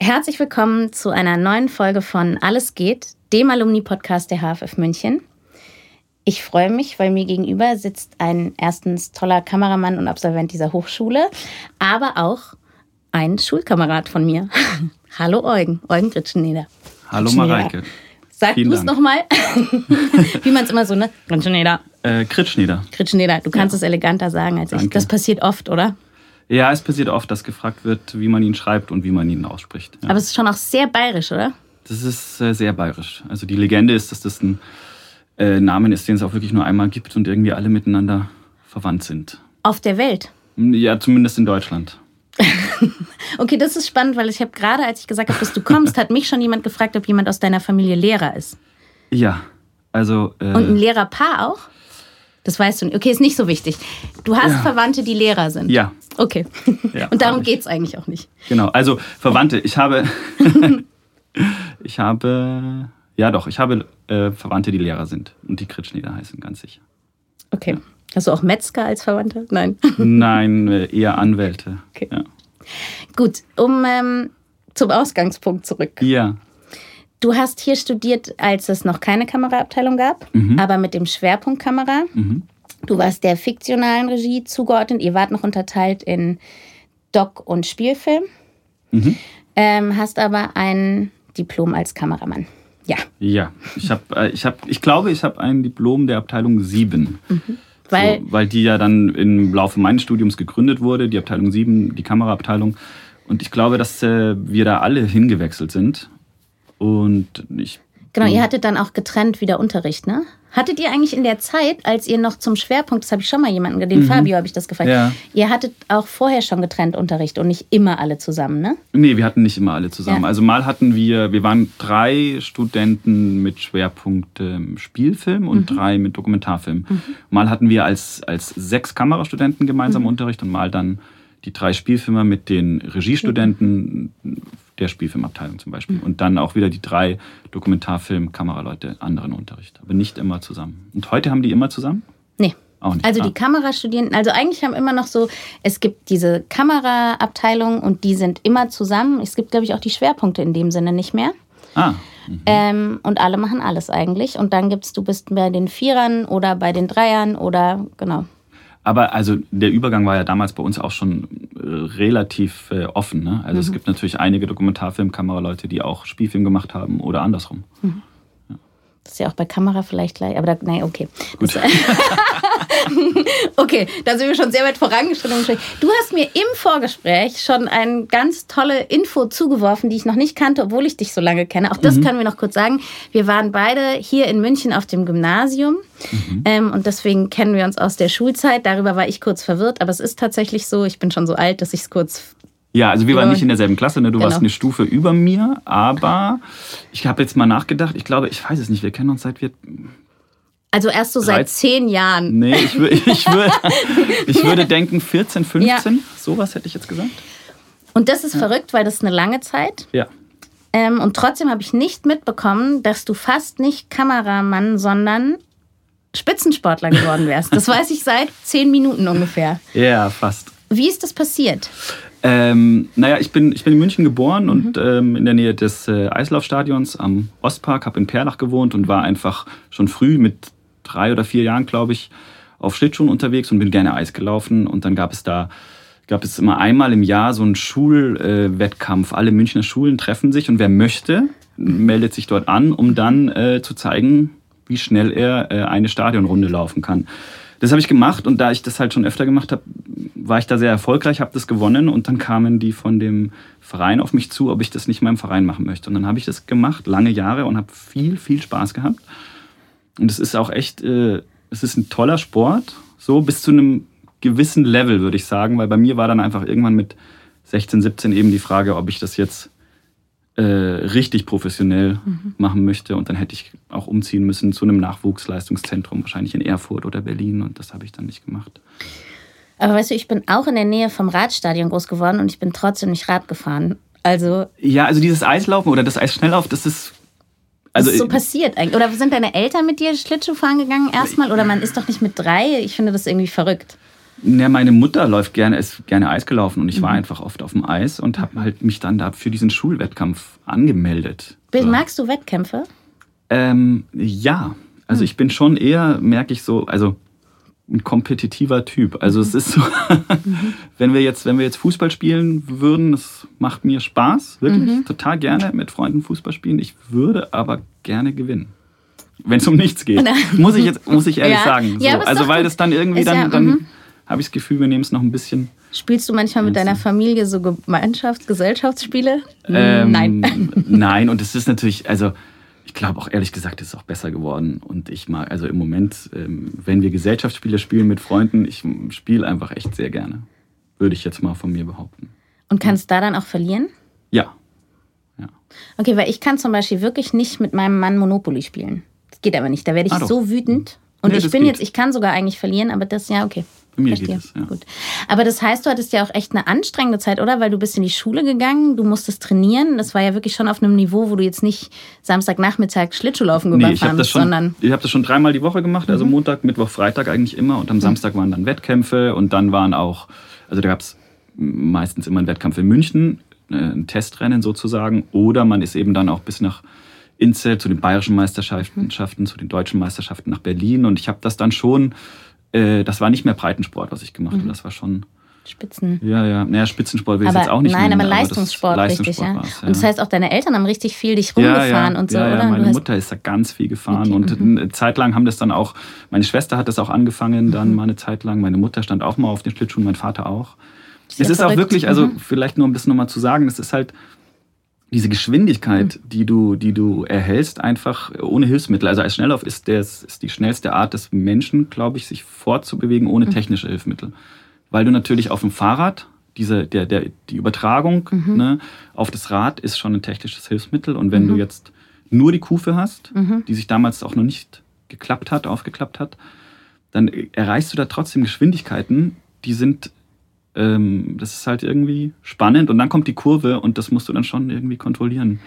Herzlich willkommen zu einer neuen Folge von Alles geht, dem Alumni-Podcast der HFF München. Ich freue mich, weil mir gegenüber sitzt ein erstens toller Kameramann und Absolvent dieser Hochschule, aber auch ein Schulkamerad von mir. Hallo Eugen, Eugen Gritscheneder. Hallo Mareike. Sag du es nochmal, wie man es immer so, ne? Gritscheneder. Äh, Kritschneder. Kritschneder, du kannst ja. es eleganter sagen als Danke. ich. Das passiert oft, oder? Ja, es passiert oft, dass gefragt wird, wie man ihn schreibt und wie man ihn ausspricht. Ja. Aber es ist schon auch sehr bayerisch, oder? Das ist äh, sehr bayerisch. Also die Legende ist, dass das ein äh, Name ist, den es auch wirklich nur einmal gibt und irgendwie alle miteinander verwandt sind. Auf der Welt? Ja, zumindest in Deutschland. okay, das ist spannend, weil ich habe gerade, als ich gesagt habe, dass du kommst, hat mich schon jemand gefragt, ob jemand aus deiner Familie Lehrer ist. Ja, also. Äh, und ein Lehrerpaar auch? Das weißt du nicht. Okay, ist nicht so wichtig. Du hast ja. Verwandte, die Lehrer sind. Ja. Okay. Ja, Und darum geht es eigentlich auch nicht. Genau, also Verwandte. Ich habe. ich habe. Ja, doch, ich habe äh, Verwandte, die Lehrer sind und die Kritschnieder heißen, ganz sicher. Okay. Ja. Hast du auch Metzger als Verwandte? Nein. Nein, äh, eher Anwälte. Okay. Ja. Gut, um ähm, zum Ausgangspunkt zurück. Ja. Du hast hier studiert, als es noch keine Kameraabteilung gab, mhm. aber mit dem Schwerpunkt Kamera. Mhm. Du warst der fiktionalen Regie zugeordnet. Ihr wart noch unterteilt in Doc- und Spielfilm. Mhm. Ähm, hast aber ein Diplom als Kameramann. Ja. Ja, ich, hab, äh, ich, hab, ich glaube, ich habe ein Diplom der Abteilung 7. Mhm. Weil, so, weil die ja dann im Laufe meines Studiums gegründet wurde, die Abteilung 7, die Kameraabteilung. Und ich glaube, dass äh, wir da alle hingewechselt sind. Und ich. Genau, ihr hattet dann auch getrennt wieder Unterricht, ne? Hattet ihr eigentlich in der Zeit, als ihr noch zum Schwerpunkt, das habe ich schon mal jemanden, den mhm. Fabio habe ich das gefragt, ja. ihr hattet auch vorher schon getrennt Unterricht und nicht immer alle zusammen, ne? Nee, wir hatten nicht immer alle zusammen. Ja. Also mal hatten wir, wir waren drei Studenten mit Schwerpunkt ähm, Spielfilm und mhm. drei mit Dokumentarfilm. Mhm. Mal hatten wir als, als sechs Kamerastudenten gemeinsam mhm. Unterricht und mal dann die drei Spielfilmer mit den Regiestudenten der Spielfilmabteilung zum Beispiel. Mhm. Und dann auch wieder die drei Dokumentarfilm-Kameraleute anderen Unterricht. Aber nicht immer zusammen. Und heute haben die immer zusammen? Nee. Auch nicht. Also die ah. Kamerastudierenden, also eigentlich haben immer noch so, es gibt diese Kameraabteilung und die sind immer zusammen. Es gibt, glaube ich, auch die Schwerpunkte in dem Sinne nicht mehr. Ah. Mhm. Ähm, und alle machen alles eigentlich. Und dann gibt's, du bist bei den Vierern oder bei den Dreiern oder genau. Aber also der Übergang war ja damals bei uns auch schon äh, relativ äh, offen. Ne? Also mhm. es gibt natürlich einige Dokumentarfilmkameraleute, die auch Spielfilm gemacht haben oder andersrum. Mhm. Das ist ja auch bei Kamera vielleicht gleich, aber da, nein, okay. Gut. Das, okay, da sind wir schon sehr weit vorangeschritten. Du hast mir im Vorgespräch schon eine ganz tolle Info zugeworfen, die ich noch nicht kannte, obwohl ich dich so lange kenne. Auch das mhm. können wir noch kurz sagen. Wir waren beide hier in München auf dem Gymnasium mhm. ähm, und deswegen kennen wir uns aus der Schulzeit. Darüber war ich kurz verwirrt, aber es ist tatsächlich so, ich bin schon so alt, dass ich es kurz ja, also wir waren nicht in derselben Klasse, ne? du genau. warst eine Stufe über mir, aber ich habe jetzt mal nachgedacht, ich glaube, ich weiß es nicht, wir kennen uns seit wir... Also erst so seit zehn Jahren. Nee, ich, ich, ich, würde, ich würde denken 14, 15, ja. sowas hätte ich jetzt gesagt. Und das ist ja. verrückt, weil das ist eine lange Zeit. Ja. Ähm, und trotzdem habe ich nicht mitbekommen, dass du fast nicht Kameramann, sondern Spitzensportler geworden wärst. Das weiß ich seit zehn Minuten ungefähr. Ja, fast. Wie ist das passiert? Ähm, naja, ich bin, ich bin in München geboren mhm. und ähm, in der Nähe des äh, Eislaufstadions am Ostpark, habe in Perlach gewohnt und war einfach schon früh mit drei oder vier Jahren, glaube ich, auf Schlittschuhen unterwegs und bin gerne Eis gelaufen. Und dann gab es da gab es immer einmal im Jahr so einen Schulwettkampf. Äh, Alle Münchner Schulen treffen sich und wer möchte, meldet sich dort an, um dann äh, zu zeigen, wie schnell er äh, eine Stadionrunde laufen kann. Das habe ich gemacht und da ich das halt schon öfter gemacht habe, war ich da sehr erfolgreich, habe das gewonnen und dann kamen die von dem Verein auf mich zu, ob ich das nicht im Verein machen möchte. Und dann habe ich das gemacht, lange Jahre und habe viel, viel Spaß gehabt. Und es ist auch echt, äh, es ist ein toller Sport, so bis zu einem gewissen Level, würde ich sagen, weil bei mir war dann einfach irgendwann mit 16, 17 eben die Frage, ob ich das jetzt äh, richtig professionell Mhm. machen möchte. Und dann hätte ich auch umziehen müssen zu einem Nachwuchsleistungszentrum, wahrscheinlich in Erfurt oder Berlin. Und das habe ich dann nicht gemacht. Aber weißt du, ich bin auch in der Nähe vom Radstadion groß geworden und ich bin trotzdem nicht Rad gefahren. Also, Ja, also dieses Eislaufen oder das Eisschnelllauf, das ist. Also, ist so passiert eigentlich? Oder sind deine Eltern mit dir Schlittschuh fahren gegangen erstmal? Oder man ist doch nicht mit drei? Ich finde das irgendwie verrückt. Ja, meine Mutter läuft gerne, ist gerne Eis gelaufen und ich Mhm. war einfach oft auf dem Eis und habe halt mich dann da für diesen Schulwettkampf angemeldet. So. Magst du Wettkämpfe? Ähm, ja, also ich bin schon eher, merke ich so, also ein kompetitiver Typ. Also es ist so, wenn wir jetzt, wenn wir jetzt Fußball spielen würden, das macht mir Spaß, wirklich Mhm. total gerne mit Freunden Fußball spielen. Ich würde aber gerne gewinnen. Wenn es um nichts geht. muss ich jetzt, muss ich ehrlich Ja. sagen. So. Ja, also weil das dann irgendwie Ist dann, ja, mhm. dann habe ich das Gefühl, wir nehmen es noch ein bisschen. Spielst du manchmal mit deiner Familie so Gemeinschafts-, Gesellschaftsspiele? Ähm, Nein. nein, und es ist natürlich, also ich glaube auch ehrlich gesagt, es ist auch besser geworden. Und ich mag, also im Moment, ähm, wenn wir Gesellschaftsspiele spielen mit Freunden, ich spiele einfach echt sehr gerne. Würde ich jetzt mal von mir behaupten. Und kannst da dann auch verlieren? Ja. Okay, weil ich kann zum Beispiel wirklich nicht mit meinem Mann Monopoly spielen. Das geht aber nicht. Da werde ich Ah, so wütend. Und Nee, ich bin geht. jetzt, ich kann sogar eigentlich verlieren, aber das, ja, okay. Mir Verstehe. geht es, ja. Gut. Aber das heißt, du hattest ja auch echt eine anstrengende Zeit, oder? Weil du bist in die Schule gegangen, du musstest trainieren. Das war ja wirklich schon auf einem Niveau, wo du jetzt nicht Samstagnachmittag Schlittschuhlaufen Nee, gefahren ich habe das bist, schon, sondern Mhm. ich habe das schon dreimal die Woche gemacht, also Montag, Mittwoch, Freitag eigentlich immer. Und am Samstag waren dann Wettkämpfe und dann waren auch, also da gab es meistens immer einen Wettkampf in München, äh, ein Testrennen sozusagen. Oder man ist eben dann auch bis nach Inzell zu den bayerischen Meisterschaften, Mhm. zu den deutschen Meisterschaften nach Berlin. Und ich habe das dann schon, äh, das war nicht mehr Breitensport, was ich gemacht Mhm. habe. Das war schon, Spitzen. ja, ja, naja, Spitzensport will ich Aber jetzt auch nicht nein, nennen, aber das Leistungssport, richtig, ja. war's, Und das heißt auch, deine Eltern haben richtig viel dich rumgefahren und so, ja, oder? Ja, meine Mutter ist da ganz viel gefahren Okay, und eine Zeit lang haben das dann auch, meine Schwester hat das auch angefangen, Mhm. dann mal eine Zeit lang. Meine Mutter stand auch mal auf den Schlittschuhen, mein Vater auch. Sehr es ist auch verrückt. wirklich, also Mhm. vielleicht nur um das nochmal zu sagen, es ist halt diese Geschwindigkeit, Mhm. die du, die du erhältst, einfach ohne Hilfsmittel. Also als Schnelllauf ist, der, ist die schnellste Art des Menschen, glaube ich, sich fortzubewegen ohne Mhm. technische Hilfsmittel. Weil du natürlich auf dem Fahrrad, diese, der, der, die Übertragung Mhm. ne, auf das Rad ist schon ein technisches Hilfsmittel. Und wenn du jetzt nur die Kufe hast, Mhm. die sich damals auch noch nicht geklappt hat, aufgeklappt hat, dann erreichst du da trotzdem Geschwindigkeiten, die sind, das ist halt irgendwie spannend und dann kommt die Kurve und das musst du dann schon irgendwie kontrollieren.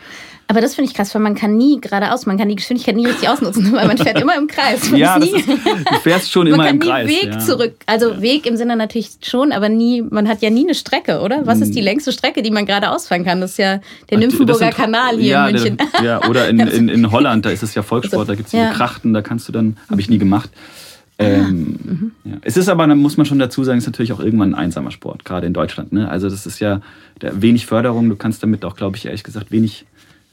Aber das finde ich krass, weil man kann nie geradeaus, man kann die Geschwindigkeit nie richtig ausnutzen, weil man fährt immer im Kreis. Man ja, nie, ist, du fährst schon man immer kann im nie Kreis. Weg ja. zurück. Also Weg im Sinne natürlich schon, aber nie, man hat ja nie eine Strecke, oder? Was Hm. ist die längste Strecke, die man geradeaus fahren kann? Das ist ja der Nymphenburger sind- Kanal hier ja, in München. Der, ja, oder in, in, in Holland, da ist es ja Volkssport, da gibt es Ja. Krachten, da kannst du dann, habe ich nie gemacht. Ähm, ja. Es ist aber, dann muss man schon dazu sagen, es ist natürlich auch irgendwann ein einsamer Sport, gerade in Deutschland. Ne? Also das ist ja der, wenig Förderung, du kannst damit auch, glaube ich, ehrlich gesagt, wenig,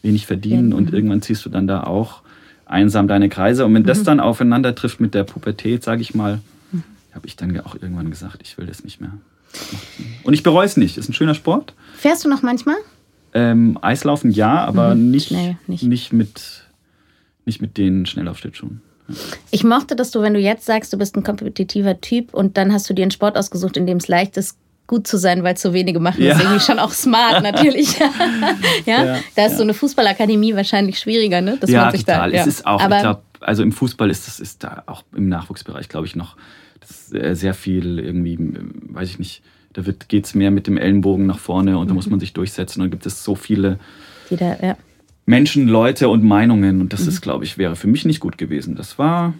wenig verdienen und irgendwann ziehst du dann da auch einsam deine Kreise. Und wenn das dann aufeinander trifft mit der Pubertät, sage ich mal, habe ich dann auch irgendwann gesagt, ich will das nicht mehr. Und ich bereue es nicht. Ist ein schöner Sport. Fährst du noch manchmal? Ähm, Eislaufen ja, aber nicht, Schnell, nicht. nicht. mit, nicht mit den Schnelllaufschlittschuhen. Ich mochte, dass du, wenn du jetzt sagst, du bist ein kompetitiver Typ und dann hast du dir einen Sport ausgesucht, in dem es leicht ist, gut zu sein, weil so wenige machen. Ja. Das ist irgendwie schon auch smart, natürlich. ja? Ja, da ist ja. so eine Fußballakademie wahrscheinlich schwieriger, ne? Dass ja, total. Da, ja. Es ist auch, Aber ich glaube, also im Fußball ist das ist da auch im Nachwuchsbereich, glaube ich, noch das äh, sehr viel irgendwie, ähm, weiß ich nicht, da geht es mehr mit dem Ellenbogen nach vorne und da muss man sich durchsetzen und da gibt es so viele die da, ja. Menschen, Leute und Meinungen und das Mhm. ist, glaube ich, wäre für mich nicht gut gewesen. Das war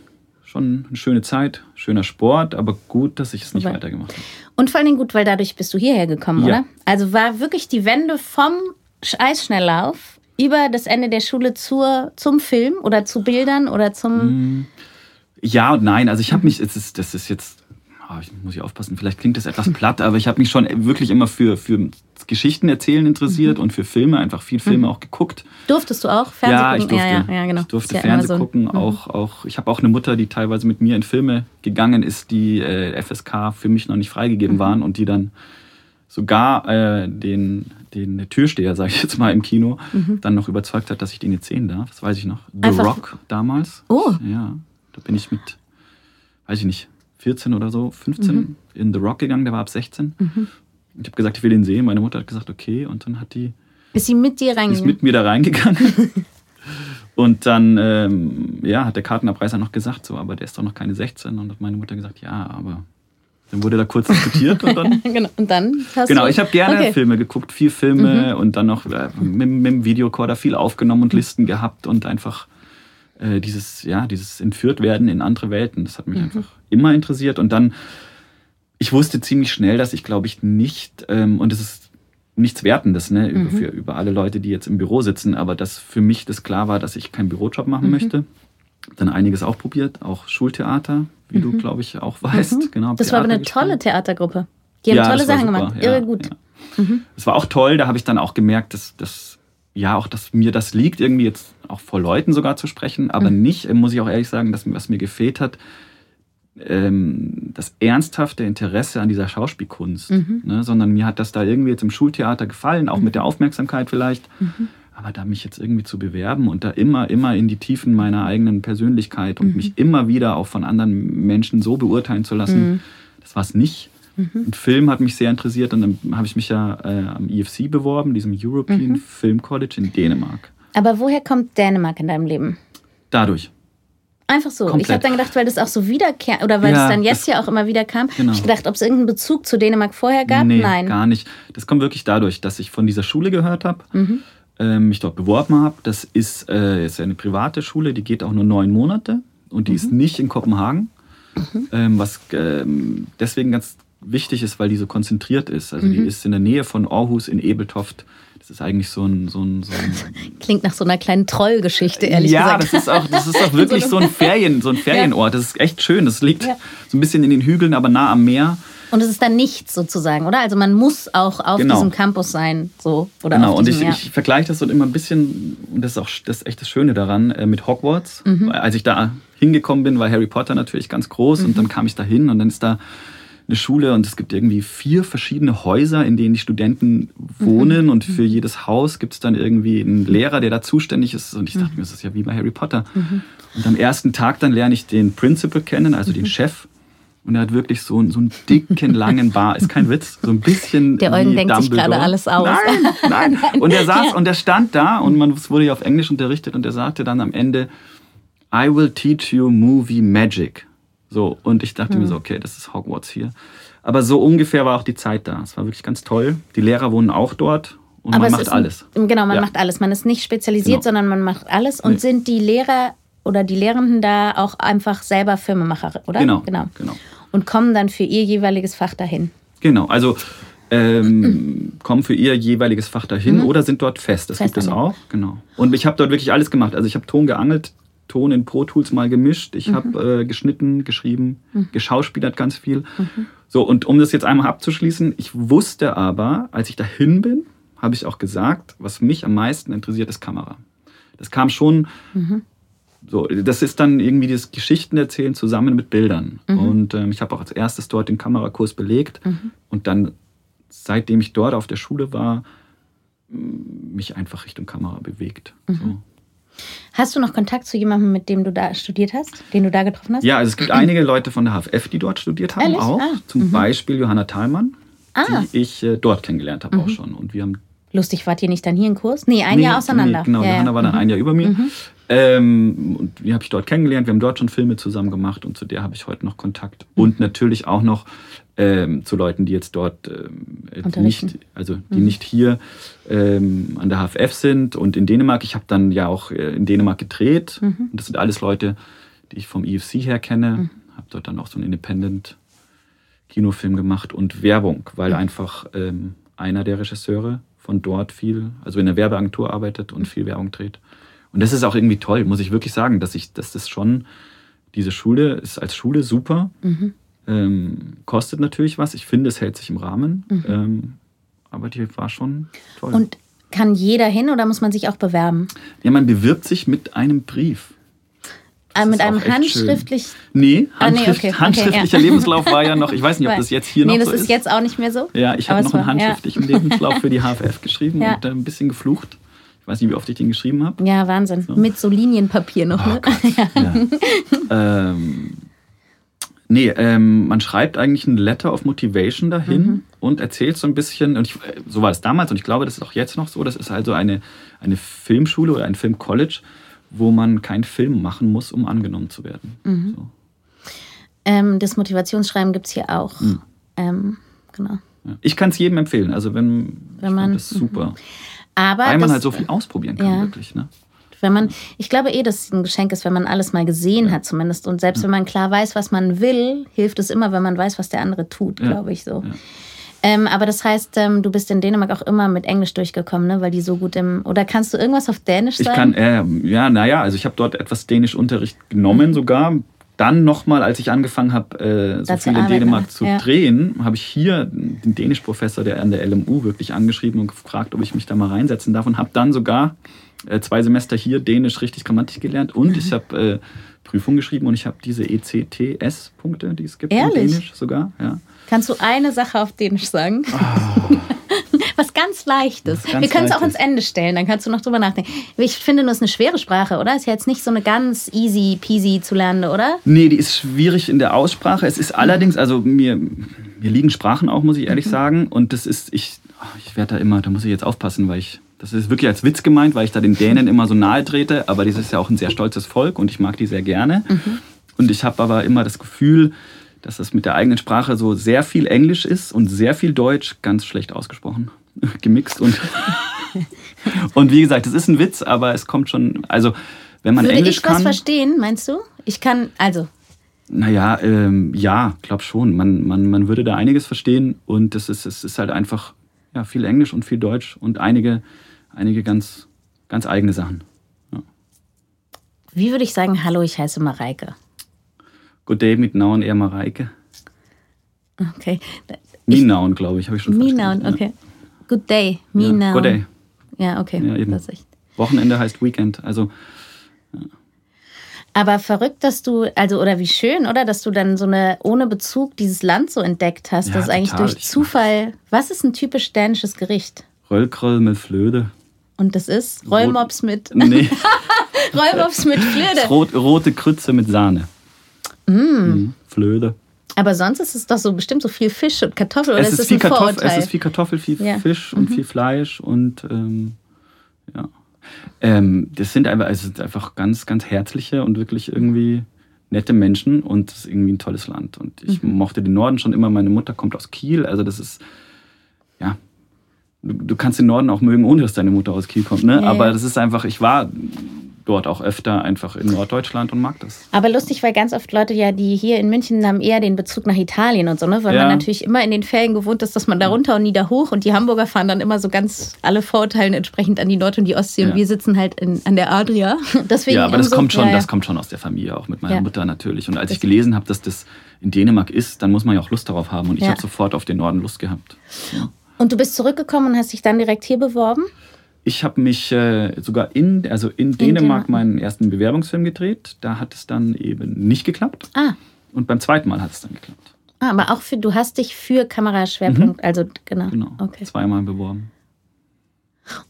schon eine schöne Zeit, schöner Sport, aber gut, dass ich es nicht Aber- weitergemacht habe. Und vor allen Dingen gut, weil dadurch bist du hierher gekommen, Ja. oder? Also war wirklich die Wende vom Sch- Eisschnelllauf über das Ende der Schule zur, zum Film oder zu Bildern oder zum. Ja und nein. Also ich Mhm. habe mich, es ist, das ist jetzt, ich muss ich aufpassen, vielleicht klingt das etwas platt, aber ich habe mich schon wirklich immer für, für Geschichten erzählen interessiert Mhm. und für Filme, einfach viel Filme auch geguckt. Durftest du auch Fernsehen ja, ich gucken? durfte, ja, ja, ja, genau. ich durfte ja Fernsehen so gucken. Auch, auch, ich habe auch eine Mutter, die teilweise mit mir in Filme gegangen ist, die äh, FSK für mich noch nicht freigegeben Mhm. waren und die dann sogar äh, den, den Türsteher, sage ich jetzt mal, im Kino, dann noch überzeugt hat, dass ich den jetzt sehen darf. Das weiß ich noch. The Mhm. Einfach- Rock damals. Oh. Ja, da bin ich mit, weiß ich nicht, 14 oder so, 15 Mhm. in The Rock gegangen, der war ab 16. Ich habe gesagt, ich will den sehen. Meine Mutter hat gesagt, okay. Und dann hat die Ist sie mit dir ist reingegangen? mit mir da reingegangen. Und dann ähm, ja, hat der Kartenabreißer noch gesagt, so, aber der ist doch noch keine 16. Und hat meine Mutter gesagt, ja, aber dann wurde da kurz diskutiert und dann. genau. Und dann Genau, ich habe gerne Okay. Mhm. Filme geguckt, viel Filme und dann noch äh, mit, mit dem Videorekorder viel aufgenommen und Listen gehabt und einfach äh, dieses, ja, dieses Entführtwerden in andere Welten, das hat Mhm. mich einfach immer interessiert. Und dann, ich wusste ziemlich schnell, dass ich glaube ich nicht, ähm, und es ist nichts Wertendes, ne, Mhm. über, für, über alle Leute, die jetzt im Büro sitzen, aber dass für mich das klar war, dass ich keinen Bürojob machen Mhm. möchte. Dann einiges auch probiert, auch Schultheater, wie du, glaube ich, auch weißt. Genau, Mhm. Das war aber Theater eine gespielt. tolle Theatergruppe. Die haben Ja, tolle Sachen super, gemacht. ja, Irre gut. Ja. Es war auch toll, da habe ich dann auch gemerkt, dass, dass ja auch, dass mir das liegt, irgendwie jetzt auch vor Leuten sogar zu sprechen, aber Mhm. nicht, äh, muss ich auch ehrlich sagen, dass, was mir gefehlt hat, ähm, das ernsthafte Interesse an dieser Schauspielkunst, Mhm. ne, sondern mir hat das da irgendwie jetzt im Schultheater gefallen, auch mit der Aufmerksamkeit vielleicht. Mhm. Aber da mich jetzt irgendwie zu bewerben und da immer, immer in die Tiefen meiner eigenen Persönlichkeit Mhm. und mich immer wieder auch von anderen Menschen so beurteilen zu lassen, Mhm. das war es nicht. Und Film hat mich sehr interessiert und dann habe ich mich ja äh, am IFC beworben, diesem European Mhm. Film College in Dänemark. Aber woher kommt Dänemark in deinem Leben? Dadurch. Einfach so. Ich Komplett. habe dann gedacht, weil das auch so wiederkehrt, oder weil Ja, es dann jetzt ja auch immer wieder kam, Genau. ich gedacht, ob es irgendeinen Bezug zu Dänemark vorher gab? nee, Nein. gar nicht. Das kommt wirklich dadurch, dass ich von dieser Schule gehört habe, Mhm. ähm, mich dort beworben habe. Das ist, äh, ist eine private Schule, die geht auch nur neun Monate und die Mhm. ist nicht in Kopenhagen, ähm, was ähm, deswegen ganz wichtig ist, weil die so konzentriert ist. Also Mhm. die ist in der Nähe von Aarhus in Ebeltoft. Das ist eigentlich so ein, so ein, so ein Klingt nach so einer kleinen Trollgeschichte, ehrlich ja, gesagt. das ist auch, das ist auch wirklich so ein Ferien, so ein Ferienort. Das ist echt schön. Das liegt Ja. so ein bisschen in den Hügeln, aber nah am Meer. Und es ist dann nichts sozusagen, oder? Also man muss auch auf Genau. diesem Campus sein, so oder Genau, und ich, ja. ich vergleiche das so immer ein bisschen, und das ist auch das ist echt das Schöne daran, äh, mit Hogwarts. Mhm. Als ich da hingekommen bin, war Harry Potter natürlich ganz groß Mhm. und dann kam ich da hin und dann ist da eine Schule und es gibt irgendwie vier verschiedene Häuser, in denen die Studenten wohnen Mhm. und für jedes Haus gibt es dann irgendwie einen Lehrer, der da zuständig ist und ich dachte mir, das ist ja wie bei Harry Potter. Mhm. Und am ersten Tag dann lerne ich den Principal kennen, also Mhm. den Chef. Und er hat wirklich so, einen- so einen dicken, langen Bar. Ist kein Witz. So ein bisschen. Der Eugen denkt sich Dumbledore. gerade alles aus. Nein, nein. Und er saß und er stand da und man es wurde ja auf Englisch unterrichtet und er sagte dann am Ende, I will teach you movie magic. So, und ich dachte mir Hm. so, okay, das ist Hogwarts hier. Aber so ungefähr war auch die Zeit da. Es war wirklich ganz toll. Die Lehrer wohnen auch dort und Aber man macht ist, alles. Genau, man Ja. macht alles. Man ist nicht spezialisiert, Genau. sondern man macht alles. Und Nee. sind die Lehrer oder die Lehrenden da auch einfach selber Filmemacher, oder? Genau, genau. genau. Und kommen dann für ihr jeweiliges Fach dahin. Genau, also ähm, kommen für ihr jeweiliges Fach dahin oder sind dort fest. Das Mhm. Fest gibt es auch, genau. Und ich habe dort wirklich alles gemacht. Also ich habe Ton geangelt, Ton in Pro Tools mal gemischt, ich Mhm. habe äh, geschnitten, geschrieben, geschauspielert ganz viel. So, und um das jetzt einmal abzuschließen, ich wusste aber, als ich dahin bin, habe ich auch gesagt, was mich am meisten interessiert, ist Kamera. Das kam schon so, das ist dann irgendwie das Geschichten erzählen zusammen mit Bildern. Und ähm, ich habe auch als erstes dort den Kamerakurs belegt und dann, seitdem ich dort auf der Schule war, mich einfach Richtung Kamera bewegt. So. Hast du noch Kontakt zu jemandem, mit dem du da studiert hast, den du da getroffen hast? Ja, also es gibt einige Leute von der HFF, die dort studiert haben, Ehrlich? auch. Ah, Zum Beispiel Johanna Thalmann, Ah. die ich äh, dort kennengelernt habe auch schon. Und wir haben Lustig, wart ihr nicht dann hier in Kurs? Nee, ein Jahr auseinander. Nee, genau, ja, Mhm. Johanna ja. war dann ein Jahr über mir. Ähm, und die habe ich dort kennengelernt. Wir haben dort schon Filme zusammen gemacht und zu der habe ich heute noch Kontakt. Mhm. Und natürlich auch noch ähm, zu Leuten, die jetzt dort ähm, äh, nicht, also Mhm. die nicht hier ähm, an der HFF sind und in Dänemark. Ich habe dann ja auch äh, in Dänemark gedreht. Mhm. Und das sind alles Leute, die ich vom IFC her kenne. Habe dort dann auch so einen Independent Kinofilm gemacht und Werbung, weil einfach ähm, einer der Regisseure von dort viel, also in der Werbeagentur arbeitet und viel Werbung dreht. Und das ist auch irgendwie toll, muss ich wirklich sagen, dass ich, dass das schon, diese Schule ist als Schule super, ähm, kostet natürlich was. Ich finde, es hält sich im Rahmen, ähm, aber die war schon toll. Und kann jeder hin oder muss man sich auch bewerben? ja, man bewirbt sich mit einem Brief. Äh, ist mit einem handschriftlich. Nee, Ah, nee, Handschrift, okay, okay, handschriftlicher ja. Lebenslauf war ja noch, ich weiß nicht, ob das jetzt hier nee, noch das so ist jetzt auch nicht mehr so. Ja, ich habe noch einen war- ja. handschriftlichen Lebenslauf für die HFF geschrieben Ja. und ein bisschen geflucht. Weiß nicht, wie oft ich den geschrieben habe. Ja, Wahnsinn. Mit so Linienpapier noch. Oh ne? Ja. ähm, nee, ähm, man schreibt eigentlich ein Letter of Motivation dahin. und erzählst so ein bisschen, und ich, so war es damals und ich glaube, das ist auch jetzt noch so, das ist also eine, eine Filmschule oder ein Filmcollege, wo man keinen Film machen muss, um angenommen zu werden. Mhm. So. Ähm, das Motivationsschreiben gibt es hier auch. Mhm. Ähm, genau. Ja. Ich kann es jedem empfehlen, also wenn, wenn man, das super. Mhm. Aber Weil man das, halt so viel ausprobieren kann, ja. wirklich. Ne? Wenn man, ich glaube eh, dass es ein Geschenk ist, wenn man alles mal gesehen ja. hat, zumindest. Und selbst ja. wenn man klar weiß, was man will, hilft es immer, wenn man weiß, was der andere tut, glaube ich so. Ähm, aber das heißt, ähm, du bist in Dänemark auch immer mit Englisch durchgekommen, ne? weil die so gut im. Oder kannst du irgendwas auf Dänisch sagen? Ich kann, äh, ja, naja, also ich habe dort etwas Dänischunterricht genommen sogar. Dann nochmal, als ich angefangen habe, äh, so viel in Dänemark ne? zu ja. drehen, habe ich hier den Dänischprofessor, der an der LMU wirklich angeschrieben und gefragt, ob ich mich da mal reinsetzen darf. Und habe dann sogar äh, zwei Semester hier Dänisch richtig grammatisch gelernt. Und mhm. ich habe äh, Prüfung geschrieben und ich habe diese ECTS-Punkte, die es gibt Ehrlich? in Dänisch sogar. Ja. Kannst du eine Sache auf Dänisch sagen? Oh. Ganz Leichtes. Ganz Wir können es auch ins Ende stellen, dann kannst du noch drüber nachdenken. Ich finde nur, es ist eine schwere Sprache, oder? Ist ja jetzt nicht so eine ganz easy peasy zu lernen, oder? Nee, die ist schwierig in der Aussprache. Es ist allerdings, also mir, mir liegen Sprachen auch, muss ich ehrlich mhm. sagen. Und das ist, ich, ich werde da immer, da muss ich jetzt aufpassen, weil ich das ist wirklich als Witz gemeint, weil ich da den Dänen immer so nahe trete, aber dieses ist ja auch ein sehr stolzes Volk und ich mag die sehr gerne. Mhm. Und ich habe aber immer das Gefühl, dass es mit der eigenen Sprache so sehr viel Englisch ist und sehr viel Deutsch ganz schlecht ausgesprochen, gemixt und und wie gesagt, es ist ein Witz, aber es kommt schon, also wenn man Würde Englisch ich was verstehen, meinst du? Ich kann, also naja, ähm, ja, glaub schon. Man, man, man würde da einiges verstehen und es ist, es ist halt einfach ja, viel Englisch und viel Deutsch und einige, einige ganz, ganz eigene Sachen. Ja. Wie würde ich sagen, hallo, ich heiße Mareike? Good day mit Nauen eher Mareike. Okay. Minaun, glaube ich, habe ich schon Minaun, okay. Good day, Minaun. Ja, good day. Ja, okay. Ja, eben. Das ist echt. Wochenende heißt Weekend. Also aber verrückt, dass du, also, oder wie schön, oder? Dass du dann so eine, ohne Bezug dieses Land so entdeckt hast. Ja, das ist eigentlich total. durch Zufall. Was ist ein typisch dänisches Gericht? Röllkröll mit Flöde. Und das ist Rollmops mit. Nee, Rollmops mit Flöde. rot, rote Krütze mit Sahne. Mm. Mhm. Flöde. Aber sonst ist es doch so bestimmt so viel Fisch und Kartoffel oder Es ist ist, viel Kartoffel, Vorurteil? es ist viel Kartoffel, viel Ja. Fisch und Mhm. viel Fleisch und ähm, ja. Ähm, das sind einfach, also sind einfach ganz, ganz herzliche und wirklich irgendwie nette Menschen und es ist irgendwie ein tolles Land. Und ich Mhm. mochte den Norden schon immer. Meine Mutter kommt aus Kiel, also das ist, ja, du, du kannst den Norden auch mögen, ohne dass deine Mutter aus Kiel kommt, ne? Ja, Aber das ist einfach, ich war dort auch öfter einfach in Norddeutschland und mag das. Aber lustig, weil ganz oft Leute ja, die hier in München haben eher den Bezug nach Italien und so, ne? Weil Ja. man natürlich immer in den Ferien gewohnt ist, dass man da runter und nie da hoch und die Hamburger fahren dann immer so ganz alle Vorurteilen entsprechend an die Nord- und die Ostsee und Ja. wir sitzen halt in, an der Adria. Deswegen ja, aber das umso- kommt schon, ja, das kommt schon aus der Familie, auch mit meiner. Mutter natürlich. Und als ich gelesen habe, dass das in Dänemark ist, dann muss man ja auch Lust darauf haben. Und ich habe sofort auf den Norden Lust gehabt. Und du bist zurückgekommen und hast dich dann direkt hier beworben? Ich habe mich äh, sogar in, also in, Dänemark Dänemark. meinen ersten Bewerbungsfilm gedreht. Da hat es dann eben nicht geklappt. Ah. Und beim zweiten Mal hat es dann geklappt. Ah, aber auch für, du hast dich für Kameraschwerpunkt, also genau. Mhm. Genau. Okay. Zweimal beworben.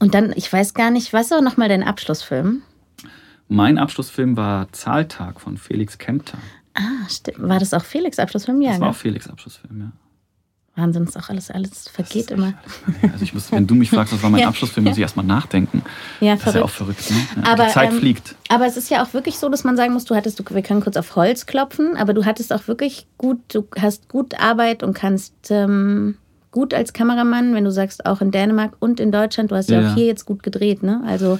Und dann, ich weiß gar nicht, was war nochmal dein Abschlussfilm? Mein Abschlussfilm war Zahltag von Felix Kempter. Ah, stimmt. War das auch Felix Abschlussfilm? Ja, Das war ne? auch Felix Abschlussfilm, ja. Wahnsinn, ist auch alles, alles vergeht immer. Also ich muss, wenn du mich fragst, was war mein Ja. Abschlussfilm, muss ich erstmal nachdenken. Ja, Das ist ja auch verrückt. verrückt, ne? Ja, Aber, Die Zeit ähm, fliegt. Aber es ist ja auch wirklich so, dass man sagen muss, du hattest, du, wir können kurz auf Holz klopfen, aber du hattest auch wirklich gut, du hast gut Arbeit und kannst ähm, gut als Kameramann, wenn du sagst, auch in Dänemark und in Deutschland, du hast ja, Ja. auch hier jetzt gut gedreht, ne? Also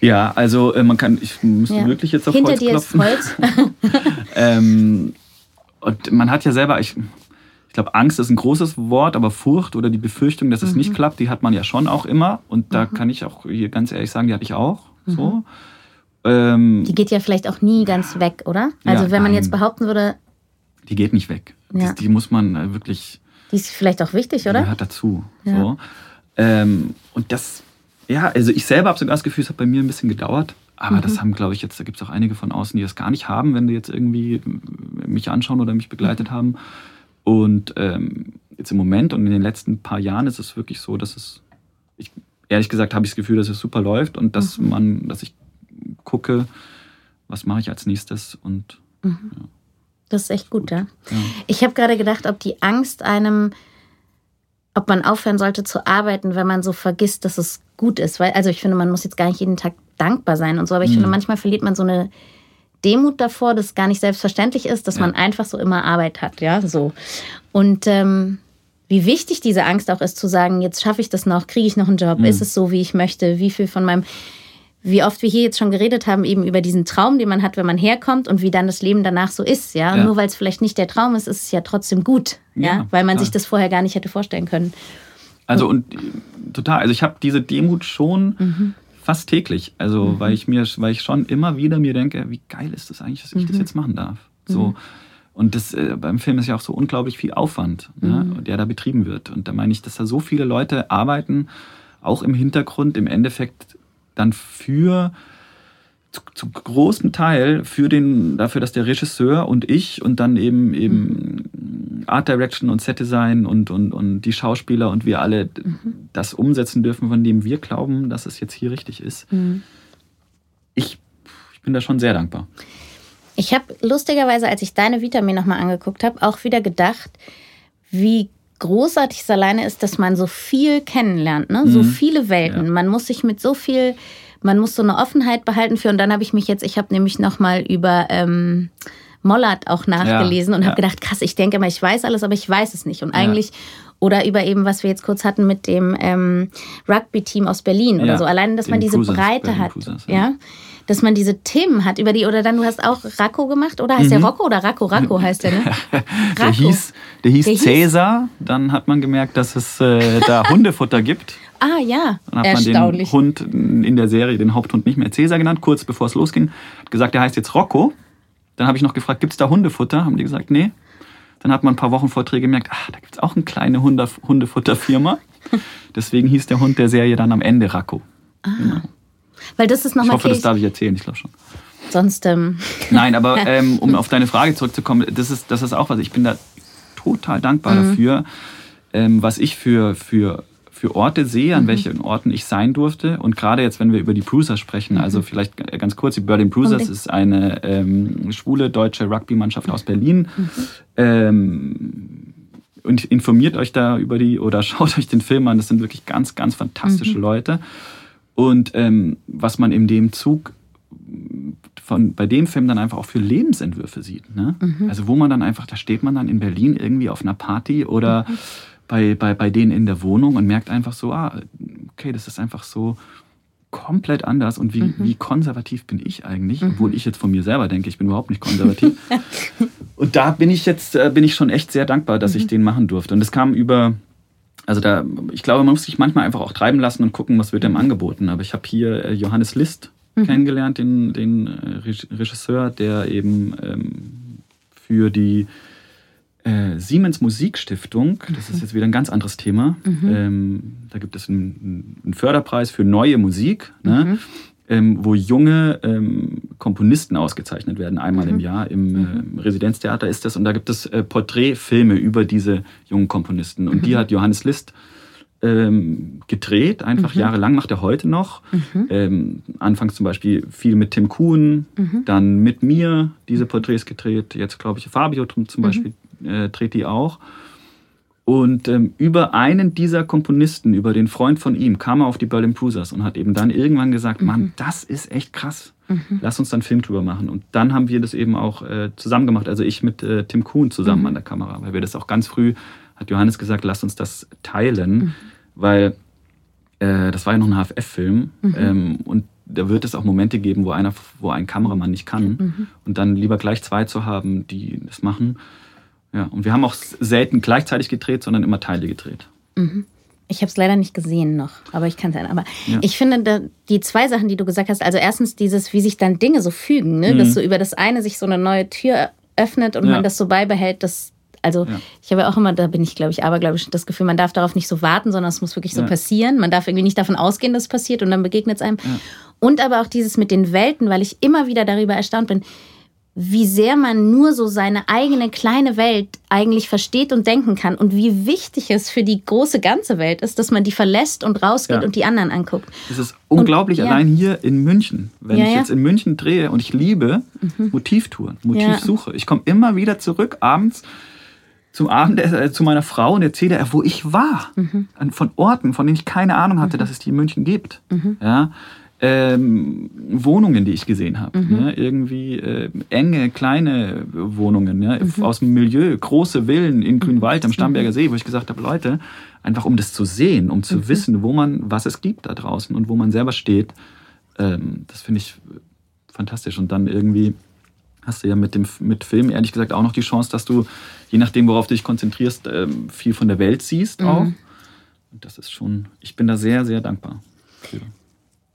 Ja, also äh, man kann, ich müsste ja. wirklich jetzt auf hinter Holz dir klopfen. ist Holz. Ähm, und man hat ja selber, ich, ich glaube, Angst ist ein großes Wort, aber Furcht oder die Befürchtung, dass es Mhm. nicht klappt, die hat man ja schon auch immer. Und da kann ich auch hier ganz ehrlich sagen, die hatte ich auch. So. Ähm, Mhm. Die geht ja vielleicht auch nie ganz weg, oder? Also Ja, wenn man nein. jetzt behaupten würde, die geht nicht weg. Ja. Die, die muss man äh, wirklich, die ist vielleicht auch wichtig, die oder? gehört dazu. Ja. So. Ähm, und das, ja, also ich selber habe sogar das Gefühl, es hat bei mir ein bisschen gedauert. Aber Mhm. das haben, glaube ich, jetzt, da gibt es auch einige von außen, die das gar nicht haben, wenn die jetzt irgendwie äh, mich anschauen oder mich Mhm. begleitet haben. Und ähm, jetzt im Moment und in den letzten paar Jahren ist es wirklich so, dass es, ich, ehrlich gesagt, habe ich das Gefühl, dass es super läuft und dass Mhm. man, dass ich gucke, was mache ich als nächstes und Das ist echt gut, ja. ja. Ich habe gerade gedacht, ob die Angst einem, ob man aufhören sollte zu arbeiten, wenn man so vergisst, dass es gut ist. Weil, also ich finde, man muss jetzt gar nicht jeden Tag dankbar sein und so, aber ich mhm. finde, manchmal verliert man so eine Demut davor, dass es gar nicht selbstverständlich ist, dass ja. man einfach so immer Arbeit hat, ja, so. Und ähm, wie wichtig diese Angst auch ist, zu sagen, jetzt schaffe ich das noch, kriege ich noch einen Job, mhm. ist es so, wie ich möchte, wie viel von meinem, wie oft wir hier jetzt schon geredet haben, eben über diesen Traum, den man hat, wenn man herkommt und wie dann das Leben danach so ist, ja. ja. Nur weil es vielleicht nicht der Traum ist, ist es ja trotzdem gut, ja, ja weil man klar. sich das vorher gar nicht hätte vorstellen können. Also und total, also ich habe diese Demut schon mhm fast täglich. Also mhm. weil ich mir, weil ich schon immer wieder mir denke, wie geil ist das eigentlich, dass ich mhm. das jetzt machen darf. So. Mhm. Und das, äh, beim Film ist ja auch so unglaublich viel Aufwand, ne, mhm. der da betrieben wird. Und da meine ich, dass da so viele Leute arbeiten, auch im Hintergrund, im Endeffekt dann für zu, zu großem Teil für den, dafür, dass der Regisseur und ich und dann eben eben mhm. Art Direction und Set Design und, und, und die Schauspieler und wir alle mhm. das umsetzen dürfen, von dem wir glauben, dass es jetzt hier richtig ist. Mhm. Ich, ich bin da schon sehr dankbar. Ich habe lustigerweise, als ich deine Vita mir nochmal angeguckt habe, auch wieder gedacht, wie großartig es alleine ist, dass man so viel kennenlernt, ne? so mhm. viele Welten. Ja. Man muss sich mit so viel man muss so eine Offenheit behalten für. Und dann habe ich mich jetzt, ich habe nämlich nochmal über ähm, Mollert auch nachgelesen ja, und habe ja. gedacht, krass, ich denke immer, ich weiß alles, aber ich weiß es nicht. Und eigentlich, ja. oder über eben, was wir jetzt kurz hatten mit dem ähm, Rugby-Team aus Berlin oder so. Allein, dass man diese Cruisers, Breite Berlin hat. Cruisers, ja. Dass man diese Themen hat, über die, oder dann, du hast auch Racco gemacht, oder heißt mhm. der Rocco oder Racco? Racco heißt der, ne? der hieß, der hieß der Cäsar, dann hat man gemerkt, dass es äh, da Hundefutter gibt. Ah ja, Dann hat man den Hund in der Serie, den Haupthund nicht mehr Cäsar genannt, kurz bevor es losging. Hat gesagt, der heißt jetzt Rocco. Dann habe ich noch gefragt, gibt es da Hundefutter? Haben die gesagt, nee. Dann hat man ein paar Wochen Vorträge gemerkt, ach, da gibt es auch eine kleine Hunde Hundefutterfirma. Deswegen hieß der Hund der Serie dann am Ende Racco. Ah. Genau. Weil das ist nochmal. Ich hoffe, das darf ich erzählen, ich glaube schon. Sonst. Ähm Nein, aber ähm, um auf deine Frage zurückzukommen, das ist, das ist auch was. Ich bin da total dankbar mhm. dafür, ähm, was ich für, für für Orte sehe, an mhm. welchen Orten ich sein durfte. Und gerade jetzt, wenn wir über die Bruisers sprechen, mhm. also vielleicht ganz kurz, die Berlin Bruisers okay. ist eine ähm, schwule deutsche Rugby-Mannschaft aus Berlin. Mhm. Ähm, und informiert euch da über die oder schaut euch den Film an. Das sind wirklich ganz, ganz fantastische mhm. Leute. Und ähm, was man in dem Zug von, bei dem Film dann einfach auch für Lebensentwürfe sieht. Ne? Mhm. Also wo man dann einfach, da steht man dann in Berlin irgendwie auf einer Party oder mhm bei, bei, bei denen in der Wohnung und merkt einfach so, ah, okay, das ist einfach so komplett anders und wie, mhm. wie konservativ bin ich eigentlich, mhm. obwohl ich jetzt von mir selber denke, ich bin überhaupt nicht konservativ. und da bin ich jetzt, äh, bin ich schon echt sehr dankbar, dass mhm. ich den machen durfte. Und es kam über, also da, ich glaube, man muss sich manchmal einfach auch treiben lassen und gucken, was wird dem angeboten. Aber ich habe hier äh, Johannes List mhm. kennengelernt, den, den äh, Regisseur, der eben ähm, für die äh, Siemens Musikstiftung, das ist mhm. jetzt wieder ein ganz anderes Thema. Mhm. Ähm, da gibt es einen, einen, Förderpreis für neue Musik, ne? mhm. ähm, wo junge ähm, Komponisten ausgezeichnet werden, einmal im mhm. Jahr. Im äh, Residenztheater ist das. Und da gibt es äh, Porträtfilme über diese jungen Komponisten. Und die hat Johannes List ähm, gedreht, einfach mhm. jahrelang, macht er heute noch. Mhm. Ähm, anfangs zum Beispiel viel mit Tim Kuhn, mhm. dann mit mir diese Porträts gedreht. Jetzt glaube ich Fabio zum Beispiel äh, dreht die auch. Und ähm, über einen dieser Komponisten, über den Freund von ihm, kam er auf die Berlin Cruisers und hat eben dann irgendwann gesagt, mhm. Mann, das ist echt krass. Mhm. Lass uns dann einen Film drüber machen. Und dann haben wir das eben auch äh, zusammen gemacht. Also ich mit äh, Tim Kuhn zusammen mhm. an der Kamera, weil wir das auch ganz früh, hat Johannes gesagt, lass uns das teilen, mhm. weil äh, das war ja noch ein HFF-Film. Mhm. Ähm, und da wird es auch Momente geben, wo einer, wo ein Kameramann nicht kann. Mhm. Und dann lieber gleich zwei zu haben, die das machen. Ja, und wir haben auch selten gleichzeitig gedreht, sondern immer Teile gedreht. Mhm. Ich habe es leider nicht gesehen noch, aber ich kann es Aber ja. ich finde, die zwei Sachen, die du gesagt hast, also erstens dieses, wie sich dann Dinge so fügen, ne? Mhm. dass so über das eine sich so eine neue Tür öffnet und ja. man das so beibehält, dass also ja. ich habe ja auch immer, da bin ich, glaube ich, aber glaube ich, das Gefühl, man darf darauf nicht so warten, sondern es muss wirklich so ja. passieren. Man darf irgendwie nicht davon ausgehen, dass es passiert und dann begegnet es einem. Ja. Und aber auch dieses mit den Welten, weil ich immer wieder darüber erstaunt bin, wie sehr man nur so seine eigene kleine Welt eigentlich versteht und denken kann und wie wichtig es für die große ganze Welt ist, dass man die verlässt und rausgeht ja. und die anderen anguckt. Es ist unglaublich, und, ja. allein hier in München. Wenn ja, ich jetzt in München drehe und ich liebe mhm. Motivtouren, Motivsuche. Ich komme immer wieder zurück abends zum Abend äh, zu meiner Frau und erzähle, wo ich war. Mhm. Von Orten, von denen ich keine Ahnung hatte, mhm. dass es die in München gibt. Mhm. Ja? Ähm, Wohnungen, die ich gesehen habe. Mhm. Ne? Irgendwie äh, enge, kleine Wohnungen ne? Mhm. aus dem Milieu, große Villen in Grünwald am Starnberger See, wo ich gesagt habe, Leute, einfach um das zu sehen, um zu wissen, wo man, was es gibt da draußen und wo man selber steht, ähm, das finde ich fantastisch. Und dann irgendwie hast du ja mit dem mit Film ehrlich gesagt auch noch die Chance, dass du, je nachdem, worauf du dich konzentrierst, ähm, viel von der Welt siehst auch. Mhm. Und das ist schon, ich bin da sehr, sehr dankbar für.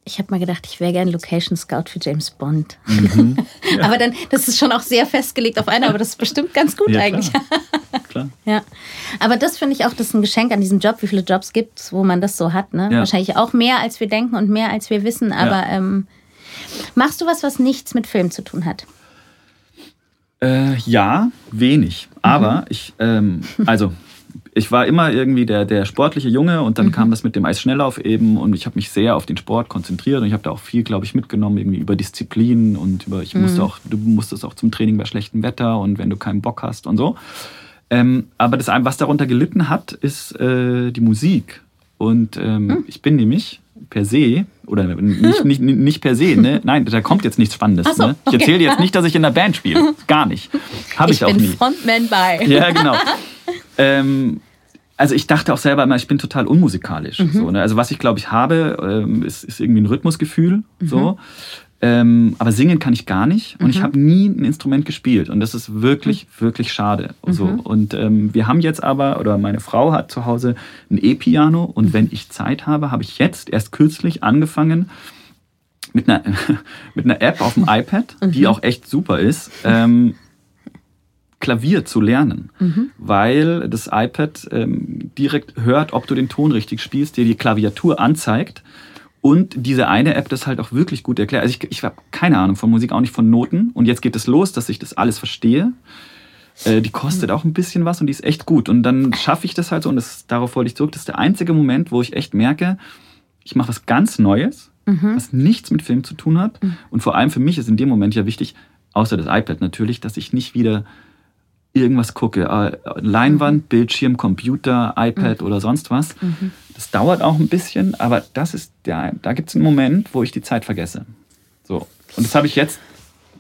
Ich habe mal gedacht, ich wäre gern Location Scout für James Bond. Mhm. Ja. aber dann, das ist schon auch sehr festgelegt auf einer, aber das ist bestimmt ganz gut ja, eigentlich. Klar. klar. Ja. Aber das finde ich auch, das ist ein Geschenk an diesem Job, wie viele Jobs gibt es, wo man das so hat. Ne? Ja. Wahrscheinlich auch mehr, als wir denken und mehr, als wir wissen. Aber ähm, machst du was, was nichts mit Film zu tun hat? Äh, ja, wenig. Aber mhm. ich, ähm, also ich war immer irgendwie der, der sportliche Junge und dann mhm. kam das mit dem Eisschnelllauf eben und ich habe mich sehr auf den Sport konzentriert und ich habe da auch viel, glaube ich, mitgenommen, irgendwie über Disziplin und über, ich mhm. musste auch, du musstest auch zum Training bei schlechtem Wetter und wenn du keinen Bock hast und so. Ähm, aber das, was darunter gelitten hat, ist äh, die Musik. Und ähm, mhm. ich bin nämlich per se, oder nicht, nicht, nicht per se, ne? Nein, da kommt jetzt nichts Spannendes. So, ne? Ich erzähle jetzt nicht, dass ich in der Band spiele. Gar nicht. Habe ich, ich, auch nie. Ich bin Frontman bei. Ja, genau. ähm, also ich dachte auch selber immer, ich bin total unmusikalisch. Mhm. So, ne? Also was ich glaube ich habe, ähm, ist, ist, irgendwie ein Rhythmusgefühl. Mhm. So. Ähm, aber singen kann ich gar nicht und mhm. ich habe nie ein Instrument gespielt und das ist wirklich, mhm. wirklich schade. So. Mhm. Und ähm, wir haben jetzt aber, oder meine Frau hat zu Hause ein E-Piano und wenn ich Zeit habe, habe ich jetzt erst kürzlich angefangen, mit einer, mit einer App auf dem iPad, die mhm. auch echt super ist, ähm, Klavier zu lernen, mhm. weil das iPad ähm, direkt hört, ob du den Ton richtig spielst, dir die Klaviatur anzeigt und diese eine App das halt auch wirklich gut erklärt. Also ich, ich habe keine Ahnung von Musik, auch nicht von Noten und jetzt geht es los, dass ich das alles verstehe. Äh, die kostet auch ein bisschen was und die ist echt gut und dann schaffe ich das halt so und das, darauf wollte ich zurück. Das ist der einzige Moment, wo ich echt merke, ich mache was ganz Neues, mhm. was nichts mit Film zu tun hat mhm. und vor allem für mich ist in dem Moment ja wichtig, außer das iPad natürlich, dass ich nicht wieder irgendwas gucke. Äh, Leinwand, mhm. Bildschirm, Computer, iPad mhm. oder sonst was. Mhm. Das dauert auch ein bisschen, aber das ist der, da gibt es einen Moment, wo ich die Zeit vergesse. So. Und das habe ich jetzt